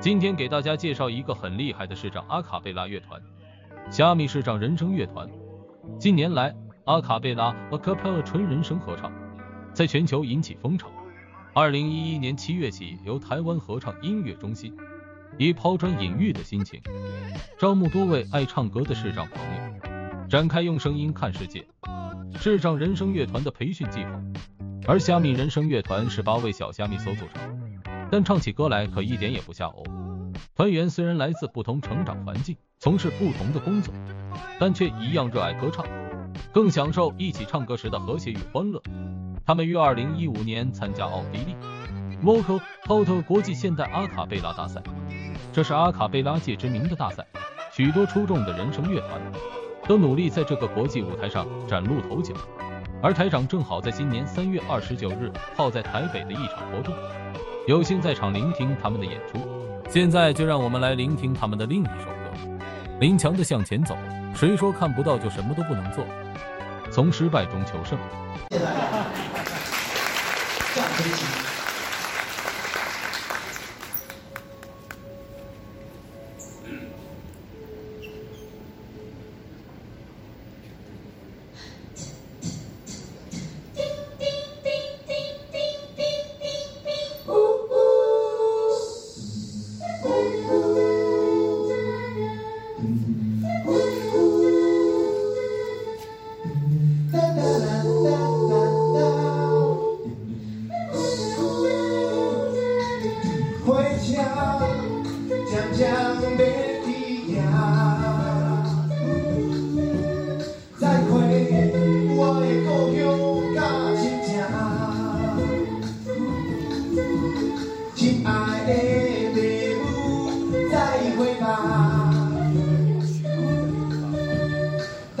今天给大家介绍一个很厉害的市长阿卡贝拉乐团——虾米市长人声乐团。近年来，阿卡贝拉 （Acapella） 纯人声合唱在全球引起风潮。二零一一年七月起，由台湾合唱音乐中心以抛砖引玉的心情，招募多位爱唱歌的市长朋友，展开用声音看世界视障人声乐团的培训计划。而虾米人声乐团是八位小虾米所组成，但唱起歌来可一点也不吓哦。团员虽然来自不同成长环境，从事不同的工作，但却一样热爱歌唱，更享受一起唱歌时的和谐与欢乐。他们于二零一五年参加奥地利 Vocal Total 国际现代阿卡贝拉大赛，这是阿卡贝拉界知名的大赛，许多出众的人声乐团都努力在这个国际舞台上崭露头角。而台长正好在今年三月二十九日泡在台北的一场活动，有幸在场聆听他们的演出。现在就让我们来聆听他们的另一首歌《林强的向前走》。谁说看不到就什么都不能做？从失败中求胜。火车渐渐要起程，再回我的故乡甲亲。亲爱的妈妈，再会吧，到。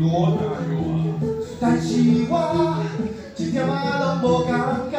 偌大啊，但是我一点仔拢无共。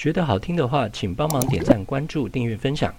觉得好听的话，请帮忙点赞、关注、订阅、分享。